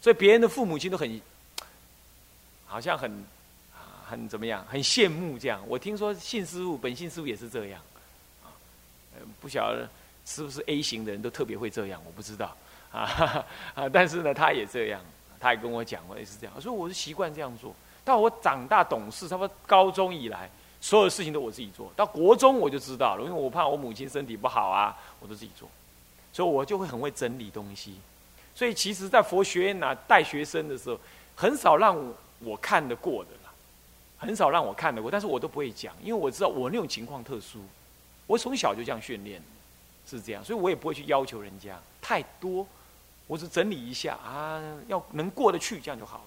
所以别人的父母亲都很，好像很，很怎么样，很羡慕这样。我听说信师傅本信师傅也是这样，啊，不晓得是不是 A 型的人都特别会这样，我不知道啊啊，但是呢，他也这样，他也跟我讲，我也是这样。所以我是习惯这样做。到我长大懂事，差不多高中以来，所有事情都我自己做到国中我就知道了，因为我怕我母亲身体不好啊，我都自己做，所以我就会很会整理东西。所以其实，在佛学院呐带学生的时候，很少让我看得过的啦，很少让我看得过，但是我都不会讲，因为我知道我那种情况特殊，我从小就这样训练，是这样，所以我也不会去要求人家太多，我只整理一下啊，要能过得去，这样就好了，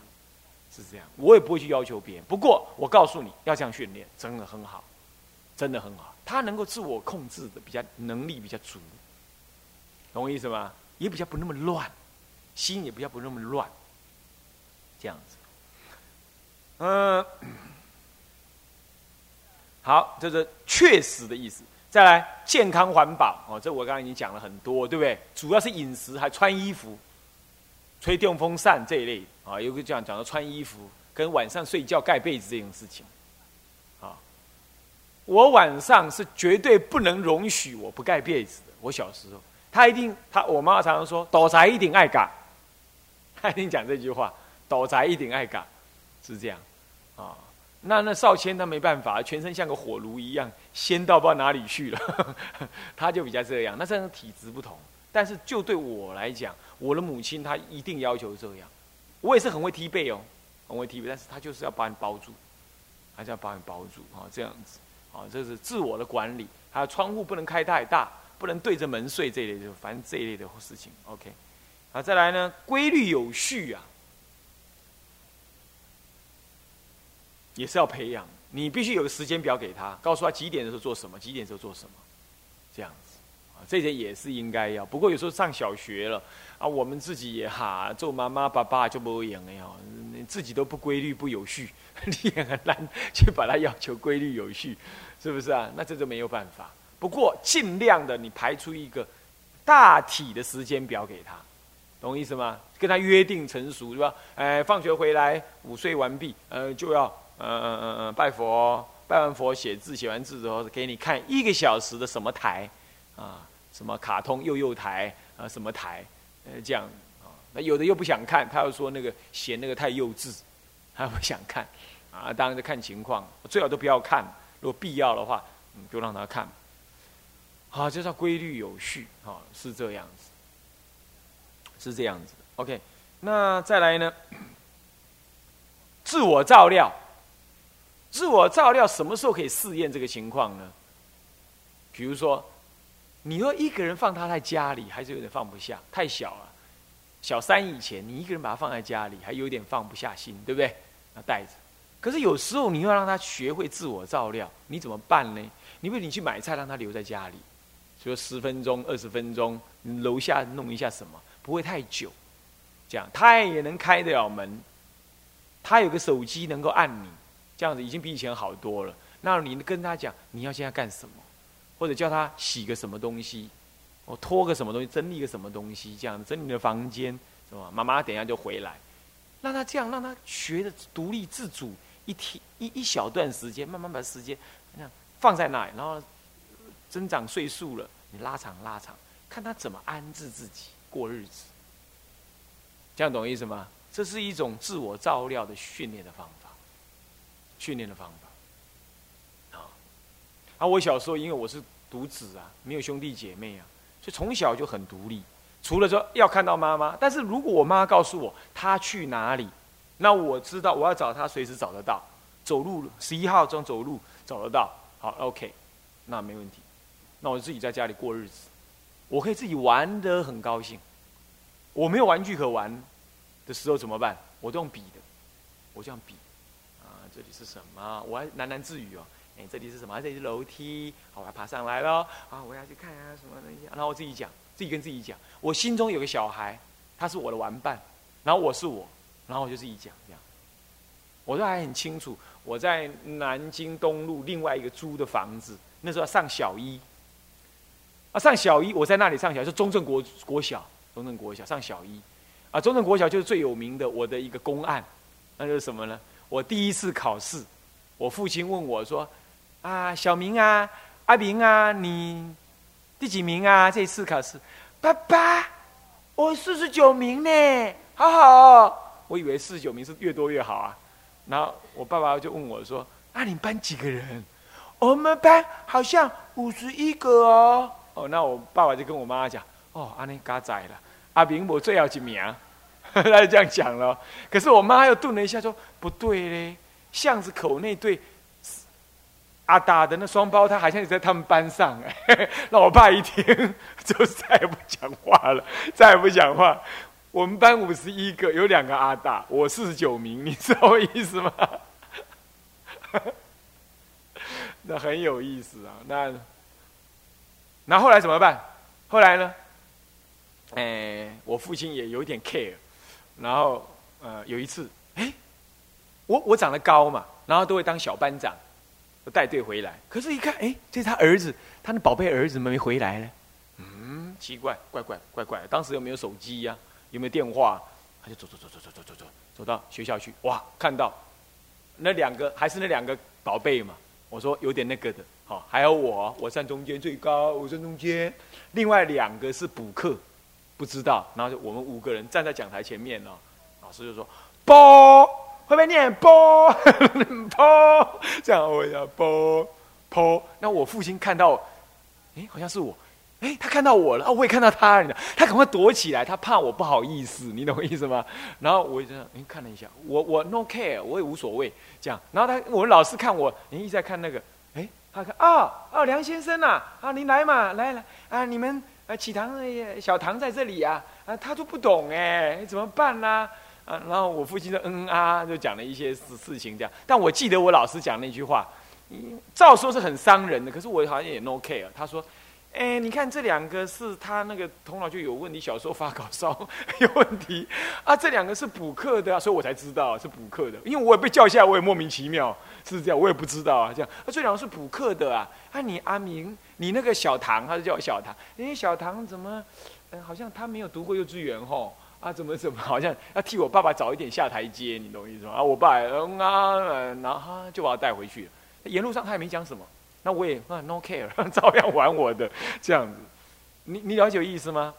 是这样，我也不会去要求别人。不过我告诉你要这样训练，真的很好，真的很好，他能够自我控制的比较能力比较足，懂我意思吗？也比较不那么乱。心也不要不那么乱，这样子。嗯，好，这是确实的意思。再来，健康环保哦，这我刚才已经讲了很多，对不对？主要是饮食，还穿衣服、吹电风扇这一类啊。有个这样讲到，穿衣服跟晚上睡觉盖被子这种事情。啊，我晚上是绝对不能容许我不盖被子的。我小时候，他一定，他我妈妈常常说，倒财一定爱嘎。他一定讲这句话，倒宅一定爱嘎，是这样，啊，那那少谦他没办法，全身像个火炉一样，鲜到不知道哪里去了，他就比较这样。那这样体质不同，但是就对我来讲，我的母亲她一定要求这样，我也是很会踢背哦，很会踢背，但是他就是要把你包住，还是要把你包住啊，这样子，啊，这是自我的管理，还有窗户不能开太大，不能对着门睡这一类就，反正这一类的事情，OK。啊，再来呢，规律有序啊，也是要培养。你必须有个时间表给他，告诉他几点的时候做什么，几点的时候做什么，这样子啊，这些也是应该要。不过有时候上小学了啊，我们自己也哈做妈妈爸爸就不赢了呀，你自己都不规律不有序，你也很难去把他要求规律有序，是不是啊？那这就没有办法。不过尽量的，你排出一个大体的时间表给他。懂意思吗？跟他约定成熟，是吧？哎，放学回来午睡完毕，呃，就要呃拜佛，拜完佛写字，写完字之后给你看一个小时的什么台，啊，什么卡通幼幼台啊，什么台，呃，这样啊。那有的又不想看，他又说那个嫌那个太幼稚，他不想看，啊，当然就看情况，最好都不要看，如果必要的话，嗯，就让他看。好，就叫规律有序，啊，是这样子。是这样子，OK，那再来呢？自我照料，自我照料什么时候可以试验这个情况呢？比如说，你说一个人放他在家里，还是有点放不下，太小了。小三以前，你一个人把他放在家里，还有点放不下心，对不对？那带着。可是有时候你要让他学会自我照料，你怎么办呢？你不你去买菜，让他留在家里，说十分钟、二十分钟，楼下弄一下什么？不会太久，这样他也能开得了门，他有个手机能够按你，这样子已经比以前好多了。那你跟他讲你要现在干什么，或者叫他洗个什么东西，我拖个什么东西，整理个什么东西，这样整理的房间，是吧？妈妈等一下就回来，让他这样，让他学的独立自主，一天一一小段时间，慢慢把时间这样放在那里，然后增长岁数了，你拉长拉长，看他怎么安置自己。过日子，这样懂意思吗？这是一种自我照料的训练的方法，训练的方法。啊，啊，我小时候因为我是独子啊，没有兄弟姐妹啊，所以从小就很独立。除了说要看到妈妈，但是如果我妈告诉我她去哪里，那我知道我要找她，随时找得到。走路十一号中走路找得到，好，OK，那没问题。那我自己在家里过日子。我可以自己玩得很高兴，我没有玩具可玩的时候怎么办？我都用笔的，我这样比，啊，这里是什么？我还喃喃自语哦，哎，这里是什么？这里是楼梯，好，我要爬上来了，啊，我要去看啊什么东西，然后我自己讲，自己跟自己讲，我心中有个小孩，他是我的玩伴，然后我是我，然后我就自己讲这样，我都还很清楚，我在南京东路另外一个租的房子，那时候上小一。啊，上小一，我在那里上小，是中正国国小，中正国小上小一，啊，中正国小就是最有名的我的一个公案，那就是什么呢？我第一次考试，我父亲问我说：“啊，小明啊，阿明啊，你第几名啊？这次考试？”爸爸，我四十九名呢，好好。我以为四十九名是越多越好啊。然后我爸爸就问我说：“啊，你班几个人？”我们班好像五十一个哦。哦，那我爸爸就跟我妈妈讲：“哦，阿尼嘎仔了，阿明我最后一名。”他就这样讲了。可是我妈又顿了一下说：“不对嘞，巷子口那对阿达的那双胞胎好像也在他们班上。”哎，那我爸一听就再也不讲话了，再也不讲话。我们班五十一个，有两个阿大，我四十九名，你知道我意思吗？那很有意思啊。那那后来怎么办？后来呢？哎，我父亲也有点 care。然后呃，有一次，哎，我我长得高嘛，然后都会当小班长，带队回来。可是，一看，哎，这是他儿子，他的宝贝儿子怎么没回来呢。嗯，奇怪，怪怪怪怪。当时有没有手机呀？有没有电话？他就走走走走走走走走，走到学校去。哇，看到那两个还是那两个宝贝嘛？我说有点那个的，好，还有我，我站中间最高，我站中间。另外两个是补课，不知道。然后就我们五个人站在讲台前面呢，老师就说：“波会不会念波 波？”这样我要波波。那我父亲看到，哎，好像是我。哎，他看到我了啊！我也看到他，了，他赶快躲起来，他怕我不好意思，你懂我意思吗？然后我就这样，哎，看了一下，我我 no care，我也无所谓，这样。然后他，我们老师看我，你一直在看那个，哎，他看啊啊，梁先生呐，啊，您来嘛，来来啊，你们啊，启堂小唐在这里啊，啊，他都不懂哎，怎么办呢？啊，然后我父亲就嗯啊，就讲了一些事事情这样。但我记得我老师讲那句话，照说是很伤人的，可是我好像也 no care。他说。哎，你看这两个是他那个头脑就有问题，小时候发高烧 有问题啊。这两个是补课的啊，所以我才知道是补课的。因为我也被叫下来，我也莫名其妙是这样，我也不知道啊。这样啊，这两个是补课的啊。啊，你阿明，你那个小唐，他就叫我小唐。哎，小唐怎么？嗯，好像他没有读过幼稚园吼。啊，怎么怎么，好像要替我爸爸早一点下台阶，你懂我意思吗？啊，我爸嗯啊，然后就把他带回去了。沿路上他也没讲什么。那我也啊，no care，照样玩我的这样子。你你了解我意思吗？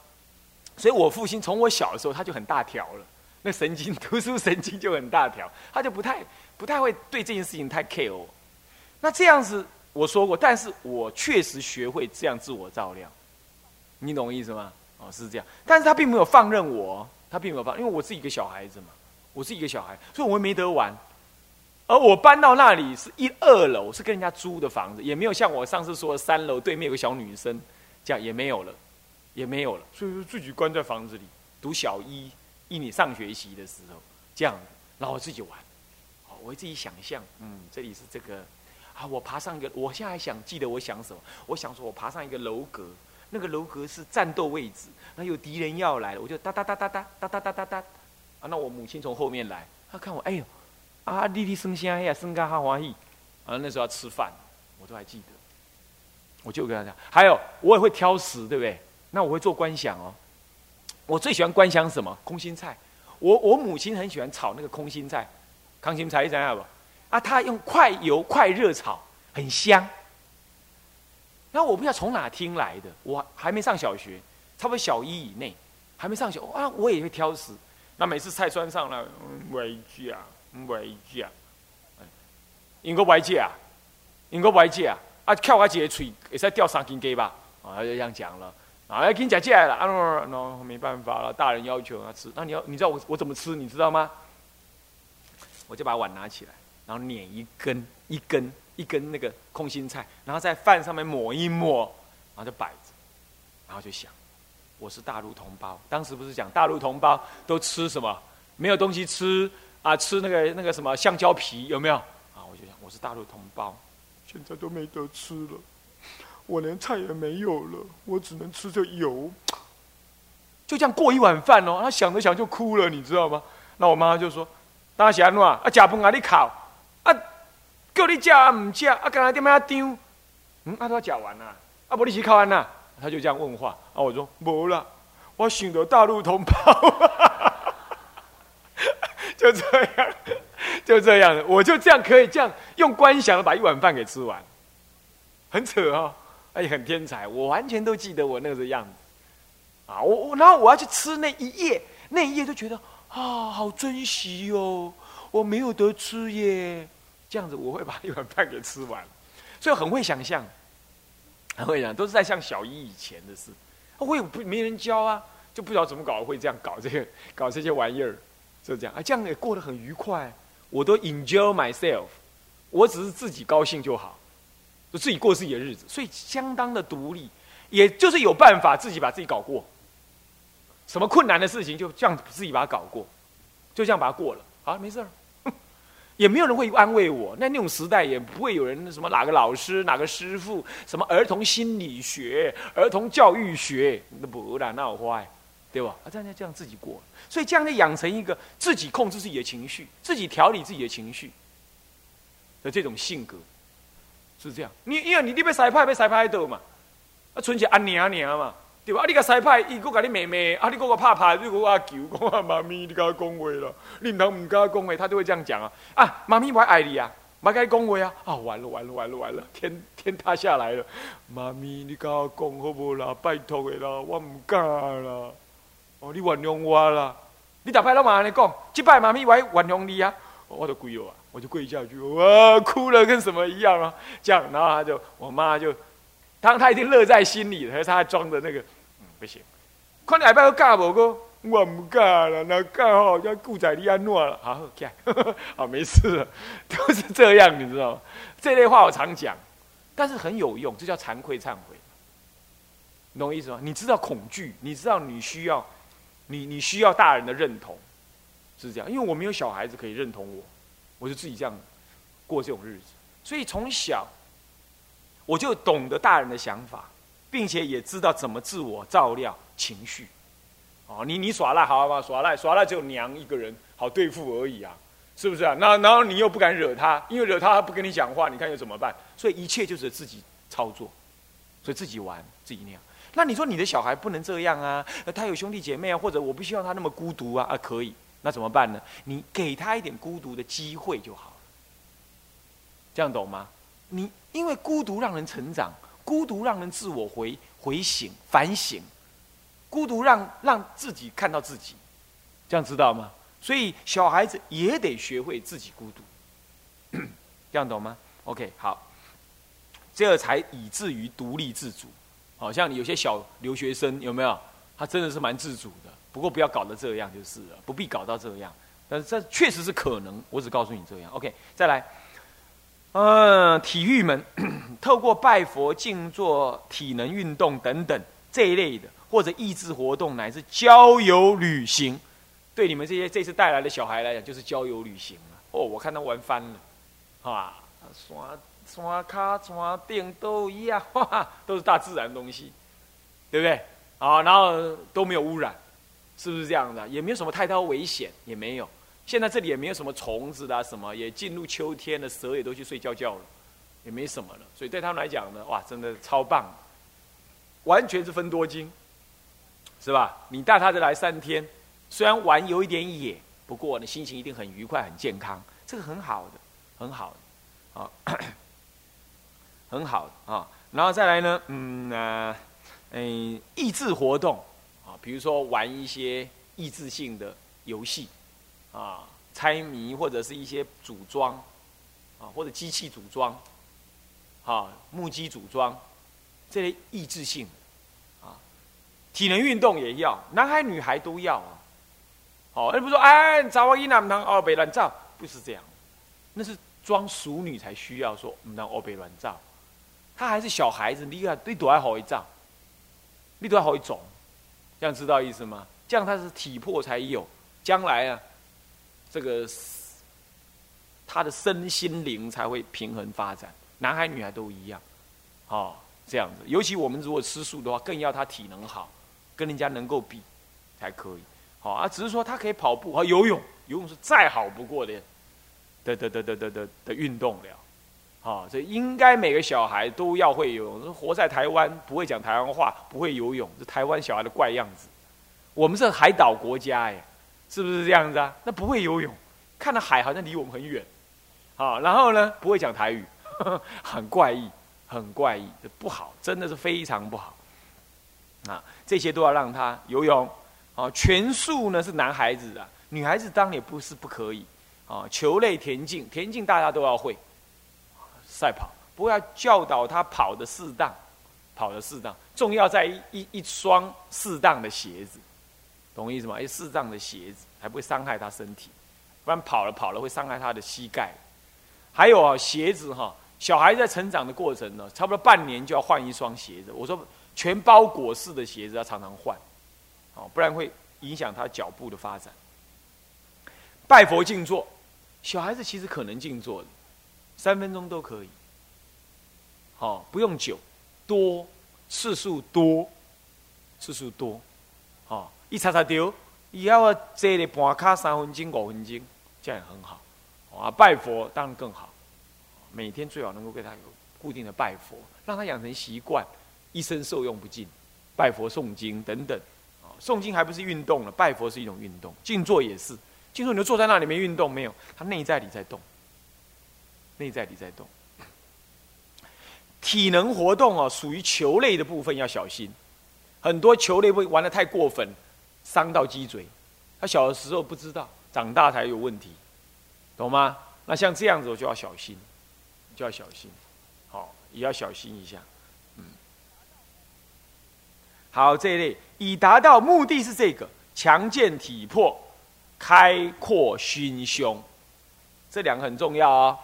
所以我父亲从我小的时候他就很大条了，那神经读书神经就很大条，他就不太不太会对这件事情太 care。那这样子我说过，但是我确实学会这样自我照料，你懂我意思吗？哦，是这样，但是他并没有放任我，他并没有放，因为我是一个小孩子嘛，我是一个小孩，所以我没得玩。而我搬到那里是一二楼，是跟人家租的房子，也没有像我上次说的三楼对面有个小女生，这样也没有了，也没有了，所以说自己关在房子里。读小一，一年上学习的时候这样，然后自己玩，哦，我自己想象，嗯，这里是这个，啊，我爬上一个，我现在还想记得我想什么，我想说我爬上一个楼阁，那个楼阁是战斗位置，那有敌人要来了，我就哒哒哒哒哒哒哒哒哒哒，啊，那我母亲从后面来，她看我，哎呦。啊，弟弟生下呀，生个好欢喜。啊，那时候要吃饭，我都还记得。我就跟他讲，还有我也会挑食，对不对？那我会做观想哦。我最喜欢观想什么？空心菜。我我母亲很喜欢炒那个空心菜，康心菜，你知道不？啊，她用快油快热炒，很香。那我不知道从哪听来的，我还没上小学，差不多小一以内，还没上小啊，我也会挑食。那每次菜端上来，委屈啊。唔袂食，因个袂食啊，因个袂食啊，啊翘我一个喙，会使掉三斤鸡吧？啊，就这样讲了，啊，要跟你讲起来了，啊，喏，没办法了，大人要求他吃，那你要，你知道我我怎么吃，你知道吗？我就把碗拿起来，然后捻一根一根一根那个空心菜，然后在饭上面抹一抹，然后就摆着，然后就想，我是大陆同胞，当时不是讲大陆同胞都吃什么？没有东西吃。啊，吃那个那个什么橡胶皮有没有？啊，我就想我是大陆同胞，现在都没得吃了，我连菜也没有了，我只能吃着油，就这样过一碗饭哦。他想着想就哭了，你知道吗？那我妈妈就说：“大侠喏，啊，假饭啊你烤，啊，叫你吃啊唔吃，啊，刚才点么丢？嗯，啊都要吃完啦，啊不你去烤完啦？”他就这样问话，啊，我说无啦，我想到大陆同胞。就这样，就这样，我就这样可以这样用观想的把一碗饭给吃完，很扯哦，哎，很天才，我完全都记得我那个样子，啊，我我然后我要去吃那一页，那一页就觉得啊，好珍惜哦，我没有得吃耶，这样子我会把一碗饭给吃完，所以很会想象，很会想，都是在像小一以前的事，我也不没人教啊。就不知道怎么搞会这样搞这个搞这些玩意儿，就这样。啊，这样也过得很愉快，我都 enjoy myself，我只是自己高兴就好，就自己过自己的日子，所以相当的独立，也就是有办法自己把自己搞过，什么困难的事情就这样自己把它搞过，就这样把它过了，好没事儿。也没有人会安慰我。那那种时代也不会有人什么哪个老师哪个师傅什么儿童心理学、儿童教育学，那不然那好坏。对吧？啊，这样这样自己过，所以这样就养成一个自己控制自己的情绪、自己调理自己的情绪的这种性格，是这样。你因为你你被塞派被塞派到嘛，啊，存起安娘娘嘛，对吧？啊，你个塞派，伊个甲你妹妹，啊，你个个怕怕，你个阿舅讲啊，妈咪，你甲我讲话了，你唔通唔甲我讲话，他就会这样讲啊。啊，妈咪我爱你啊，唔该讲话啊。啊，完了完了完了完了，天天塌下来了。妈咪，你甲我讲好不啦？拜托的啦，我唔敢啦。哦，你原谅我啦！你打牌老马安尼讲，击败妈咪我原谅你啊！我就跪了啊，我就跪下去，哇，哭了跟什么一样啊！这样，然后他就，我妈就，当他已经乐在心里了，他还装的那个，嗯，不行，看你下摆要嫁无哥，我唔嫁了，那嫁好像顾仔你安诺了？好，起来，好，没事了，都是这样，你知道吗？这类话我常讲，但是很有用，这叫惭愧忏悔，懂我意思吗？你知道恐惧，你知道你需要。你你需要大人的认同，是这样，因为我没有小孩子可以认同我，我就自己这样过这种日子。所以从小我就懂得大人的想法，并且也知道怎么自我照料情绪。哦，你你耍赖好吗？耍赖耍赖只有娘一个人好对付而已啊，是不是啊？那然后你又不敢惹他，因为惹他他不跟你讲话，你看又怎么办？所以一切就是自己操作，所以自己玩自己那样。那你说你的小孩不能这样啊？他有兄弟姐妹啊，或者我不希望他那么孤独啊？啊，可以，那怎么办呢？你给他一点孤独的机会就好了，这样懂吗？你因为孤独让人成长，孤独让人自我回回省反省，孤独让让自己看到自己，这样知道吗？所以小孩子也得学会自己孤独，这样懂吗？OK，好，这才以至于独立自主。好像有些小留学生有没有？他真的是蛮自主的，不过不要搞得这样就是了，不必搞到这样。但是这确实是可能，我只告诉你这样。OK，再来，嗯，体育门 透过拜佛、静坐、体能运动等等这一类的，或者益智活动，乃至郊游旅行，对你们这些这次带来的小孩来讲，就是郊游旅行了。哦，我看他玩翻了，啊，耍。山卡、山顶都一样，都是大自然东西，对不对？啊，然后都没有污染，是不是这样的？也没有什么太大危险，也没有。现在这里也没有什么虫子啊，什么也进入秋天了，蛇也都去睡觉觉了，也没什么了。所以对他们来讲呢，哇，真的超棒，完全是分多金，是吧？你带他来三天，虽然玩有一点野，不过呢，心情一定很愉快、很健康，这个很好的，很好的，啊。很好啊，然后再来呢，嗯啊，嗯，益智活动啊，比如说玩一些益智性的游戏啊，猜谜或者是一些组装啊，或者机器组装啊，木机组装这些益智性啊，体能运动也要，男孩女孩都要啊。好，而不是说哎，找我一男堂哦，被乱照，不是这样，那是装熟女才需要说唔当哦被乱照。他还是小孩子，你看你躲还好一丈，你躲还好一种，这样知道意思吗？这样他是体魄才有，将来啊，这个他的身心灵才会平衡发展。男孩女孩都一样，哦，这样子。尤其我们如果吃素的话，更要他体能好，跟人家能够比才可以。好、哦、啊，只是说他可以跑步和游泳，游泳是再好不过的的的的的的的的运动了。啊，这应该每个小孩都要会游泳。活在台湾不会讲台湾话，不会游泳，这台湾小孩的怪样子。我们是海岛国家，哎，是不是这样子啊？那不会游泳，看到海好像离我们很远，啊，然后呢不会讲台语，很怪异，很怪异，不好，真的是非常不好。啊，这些都要让他游泳，啊，拳术呢是男孩子的，女孩子当然也不是不可以，啊，球类田径，田径大家都要会，赛跑，不要教导他跑的适当，跑的适当，重要在一一双适当的鞋子，懂我意思吗？一适当的鞋子，才不会伤害他身体，不然跑了跑了会伤害他的膝盖。还有啊，鞋子哈，小孩在成长的过程呢，差不多半年就要换一双鞋子。我说。全包裹式的鞋子要常常换，哦，不然会影响他脚步的发展。拜佛静坐，小孩子其实可能静坐的，三分钟都可以。好，不用久，多次数多，次数多，好，一擦擦丢，以后坐了半卡三分钟五分钟，这样也很好。啊，拜佛当然更好，每天最好能够给他有固定的拜佛，让他养成习惯。一生受用不尽，拜佛诵经等等，啊，诵经还不是运动了，拜佛是一种运动，静坐也是。静坐你就坐在那里没运动，没有，他内在里在动，内在里在动。体能活动哦，属于球类的部分要小心，很多球类会玩的太过分，伤到脊椎。他小的时候不知道，长大才有问题，懂吗？那像这样子我就要小心，就要小心，好，也要小心一下。嗯好，这一类以达到目的是这个强健体魄、开阔心胸，这两个很重要啊。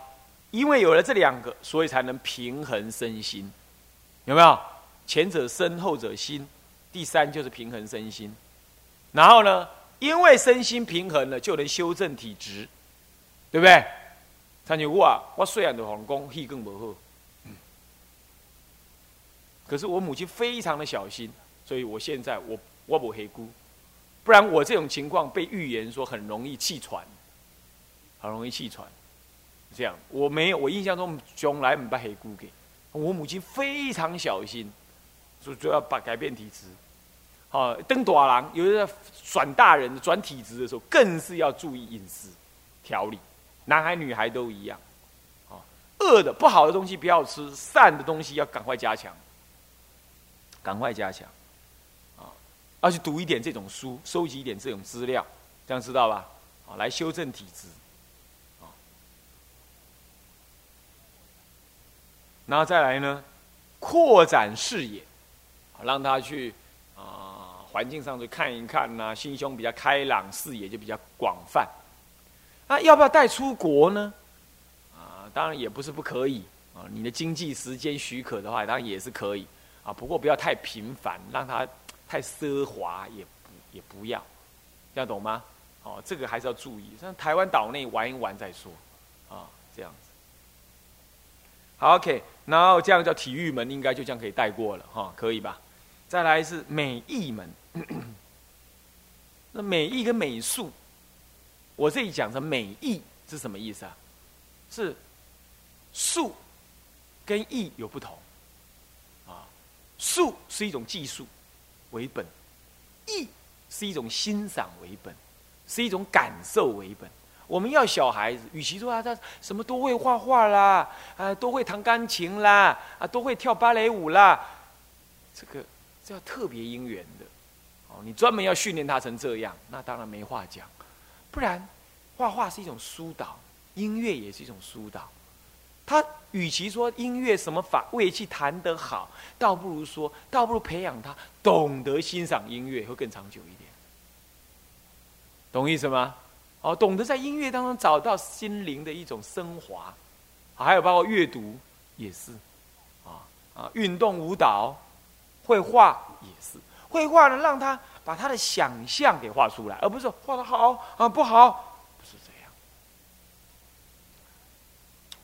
因为有了这两个，所以才能平衡身心，有没有？前者身，后者心，第三就是平衡身心。然后呢，因为身心平衡了，就能修正体质，对不对？像我啊，我虽然的皇宫气更不好，可是我母亲非常的小心。所以我现在我我不黑姑，不然我这种情况被预言说很容易气喘，很容易气喘。这样我没有，我印象中从来没把黑姑给。我母亲非常小心，说就要把改变体质。好，登大郎有的转大人转体质的时候，更是要注意饮食调理，男孩女孩都一样。啊，恶的不好的东西不要吃，善的东西要赶快加强，赶快加强。啊要去读一点这种书，收集一点这种资料，这样知道吧？啊，来修正体质，然后再来呢，扩展视野，让他去啊环境上去看一看呐，心胸比较开朗，视野就比较广泛。那要不要带出国呢？啊，当然也不是不可以啊，你的经济时间许可的话，当然也是可以啊，不过不要太频繁，让他。太奢华也不也不要，要懂吗？哦，这个还是要注意。像台湾岛内玩一玩再说，啊，这样子。好，OK，然后这样叫体育门，应该就这样可以带过了，哈，可以吧？再来是美艺门，那美艺跟美术，我这里讲的美艺是什么意思啊？是术跟艺有不同，啊，术是一种技术。为本，艺是一种欣赏为本，是一种感受为本。我们要小孩子，与其说啊他什么都会画画啦，啊都会弹钢琴啦，啊都会跳芭蕾舞啦，这个这要特别因缘的。哦，你专门要训练他成这样，那当然没话讲。不然，画画是一种疏导，音乐也是一种疏导。他与其说音乐什么法乐器弹得好，倒不如说，倒不如培养他懂得欣赏音乐，会更长久一点。懂意思吗？哦，懂得在音乐当中找到心灵的一种升华，还有包括阅读也是，啊啊，运动、舞蹈、绘画也是。绘画呢，让他把他的想象给画出来，而不是画的好啊不好。不是这样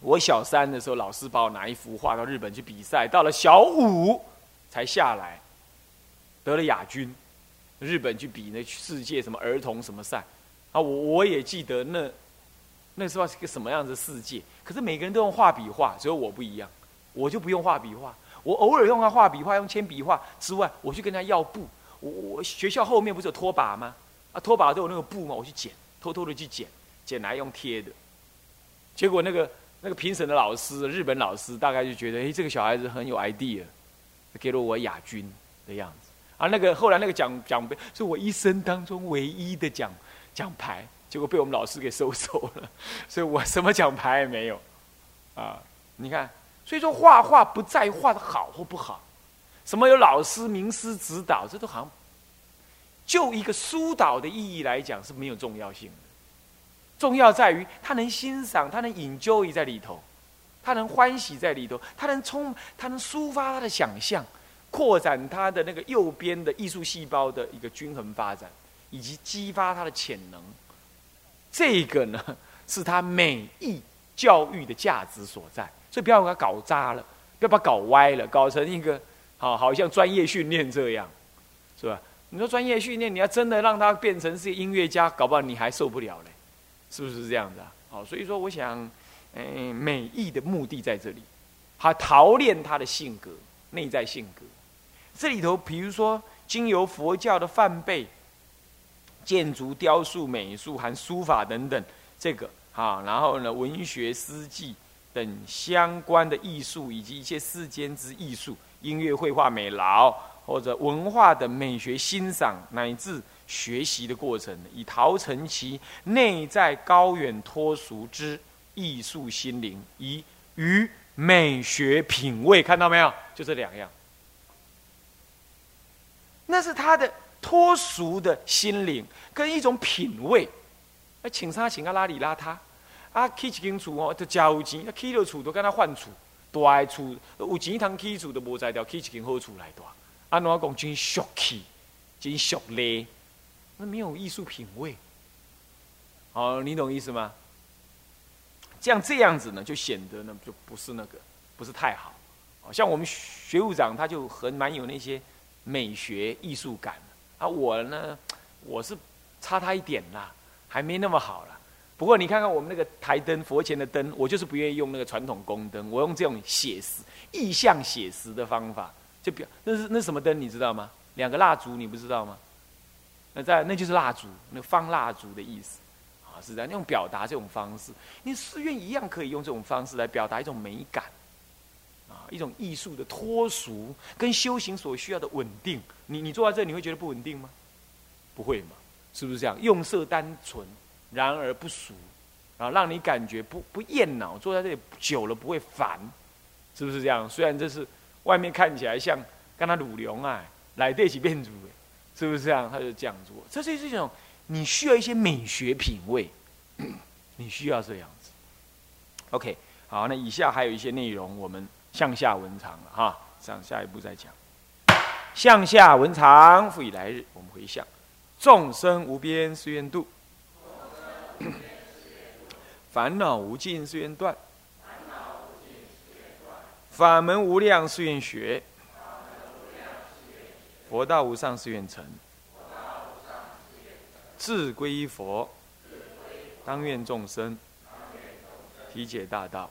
我小三的时候，老师把我拿一幅画到日本去比赛，到了小五才下来，得了亚军。日本去比那世界什么儿童什么赛啊，我我也记得那那时候是个什么样子世界。可是每个人都用画笔画，只有我不一样，我就不用画笔画。我偶尔用他画笔画，用铅笔画之外，我去跟他要布。我我学校后面不是有拖把吗？啊，拖把都有那个布吗？我去捡，偷偷的去捡，捡来用贴的。结果那个那个评审的老师，日本老师，大概就觉得，哎，这个小孩子很有 idea，给了我亚军的样子。啊，那个后来那个奖奖杯是我一生当中唯一的奖奖牌，结果被我们老师给收走了，所以我什么奖牌也没有。啊，你看，所以说画画不在画的好或不好，什么有老师名师指导，这都好像就一个疏导的意义来讲是没有重要性的。重要在于他能欣赏，他能引咎在里头，他能欢喜在里头，他能充，他能抒发他的想象。扩展他的那个右边的艺术细胞的一个均衡发展，以及激发他的潜能，这个呢 是他美意教育的价值所在。所以不要把它搞渣了，不要把它搞歪了，搞成一个好好像专业训练这样，是吧？你说专业训练，你要真的让他变成是音乐家，搞不好你还受不了嘞，是不是这样子啊？好，所以说我想，嗯，美意的目的在这里，他陶练他的性格，内在性格。这里头，比如说，经由佛教的梵呗、建筑、雕塑、美术、含书法等等，这个啊，然后呢，文学、诗记等相关的艺术，以及一些世间之艺术、音乐、绘画、美劳或者文化的美学欣赏乃至学习的过程，以陶成其内在高远脱俗之艺术心灵，以与美学品味，看到没有？就这两样。那是他的脱俗的心灵，跟一种品味。啊，请啥请啊，邋里邋遢，啊，起一间厝哦，都真有钱，啊，起了厝都跟他换厝，大厝有钱通起厝都无在掉，起一间好厝来大。安怎讲真俗气，真俗咧，那没有艺术品味。哦，你懂意思吗？这样这样子呢，就显得呢就不是那个，不是太好。像我们学务长他就很蛮有那些。美学艺术感啊，我呢，我是差他一点啦，还没那么好了。不过你看看我们那个台灯，佛前的灯，我就是不愿意用那个传统宫灯，我用这种写实、意象写实的方法，就表那是那什么灯，你知道吗？两个蜡烛，你不知道吗？那在那就是蜡烛，那放蜡烛的意思啊，是这样用表达这种方式。你寺院一样可以用这种方式来表达一种美感。一种艺术的脱俗，跟修行所需要的稳定。你你坐在这，你会觉得不稳定吗？不会嘛？是不是这样？用色单纯，然而不俗，啊，让你感觉不不厌恼。坐在这里久了不会烦，是不是这样？虽然这是外面看起来像跟他鲁龙啊，来对起变主，是不是这样？他就这样做，这是一种你需要一些美学品味，你需要这样子。OK，好，那以下还有一些内容，我们。向下文长了哈，上下一步再讲。向下文长，复以来日，我们回向。众生无边誓愿度，烦恼无尽誓愿断，法门无量誓愿学，佛道无上誓愿成。志归依佛，当愿众生体解大道。